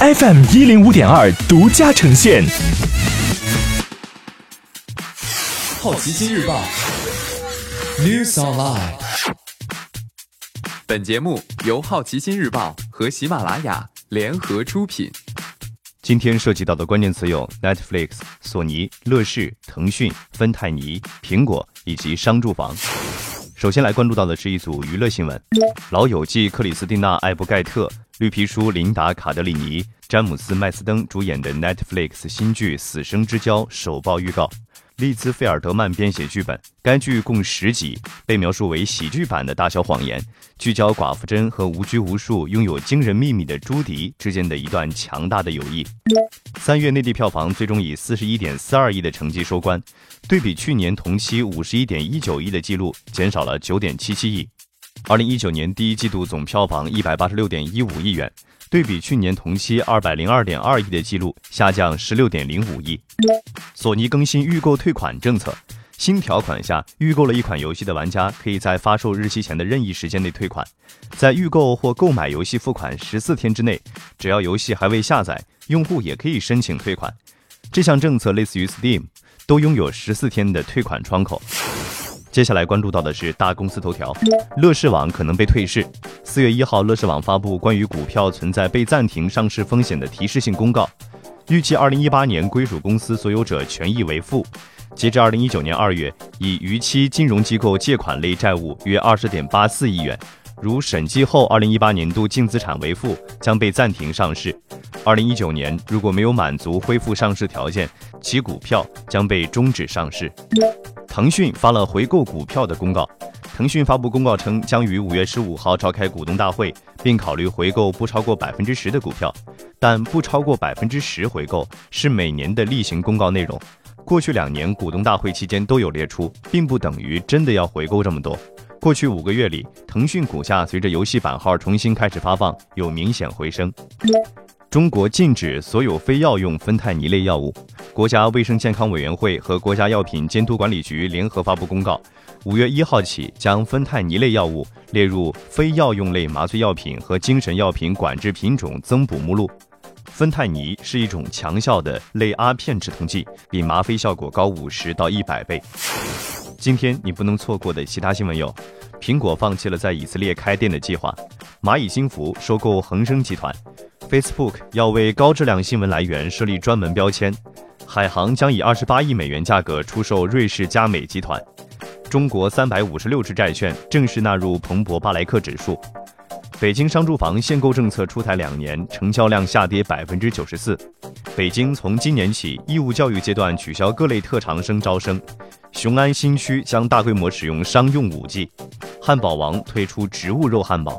FM 一零五点二独家呈现。好奇心日报，News Online。本节目由好奇心日报和喜马拉雅联合出品。今天涉及到的关键词有 Netflix、索尼、乐视、腾讯、芬太尼、苹果以及商住房。首先来关注到的是一组娱乐新闻：老友记克里斯蒂娜·艾布盖特、绿皮书琳达·卡德里尼、詹姆斯·麦斯登主演的 Netflix 新剧《死生之交》首曝预告。利兹·费尔德曼编写剧本，该剧共十集，被描述为喜剧版的《大小谎言》，聚焦寡妇珍和无拘无束、拥有惊人秘密的朱迪之间的一段强大的友谊。三月内地票房最终以四十一点四二亿的成绩收官，对比去年同期五十一点一九亿的记录，减少了九点七七亿。二零一九年第一季度总票房一百八十六点一五亿元。对比去年同期二百零二点二亿的记录，下降十六点零五亿。索尼更新预购退款政策，新条款下，预购了一款游戏的玩家可以在发售日期前的任意时间内退款，在预购或购买游戏付款十四天之内，只要游戏还未下载，用户也可以申请退款。这项政策类似于 Steam，都拥有十四天的退款窗口。接下来关注到的是大公司头条，乐视网可能被退市。四月一号，乐视网发布关于股票存在被暂停上市风险的提示性公告，预计二零一八年归属公司所有者权益为负。截至二零一九年二月，已逾期金融机构借款类债务约二十点八四亿元。如审计后二零一八年度净资产为负，将被暂停上市。二零一九年如果没有满足恢复上市条件，其股票将被终止上市。腾讯发了回购股票的公告。腾讯发布公告称，将于五月十五号召开股东大会，并考虑回购不超过百分之十的股票，但不超过百分之十回购是每年的例行公告内容。过去两年股东大会期间都有列出，并不等于真的要回购这么多。过去五个月里，腾讯股价随着游戏版号重新开始发放，有明显回升。中国禁止所有非药用芬太尼类药物。国家卫生健康委员会和国家药品监督管理局联合发布公告，五月一号起将芬太尼类药物列入非药用类麻醉药品和精神药品管制品种增补目录。芬太尼是一种强效的类阿片止痛剂，比吗啡效果高五十到一百倍。今天你不能错过的其他新闻有：苹果放弃了在以色列开店的计划；蚂蚁金服收购恒生集团。Facebook 要为高质量新闻来源设立专门标签，海航将以二十八亿美元价格出售瑞士佳美集团，中国三百五十六只债券正式纳入彭博巴莱克指数。北京商住房限购政策出台两年，成交量下跌百分之九十四。北京从今年起义务教育阶段取消各类特长生招生。雄安新区将大规模使用商用五 G。汉堡王推出植物肉汉堡。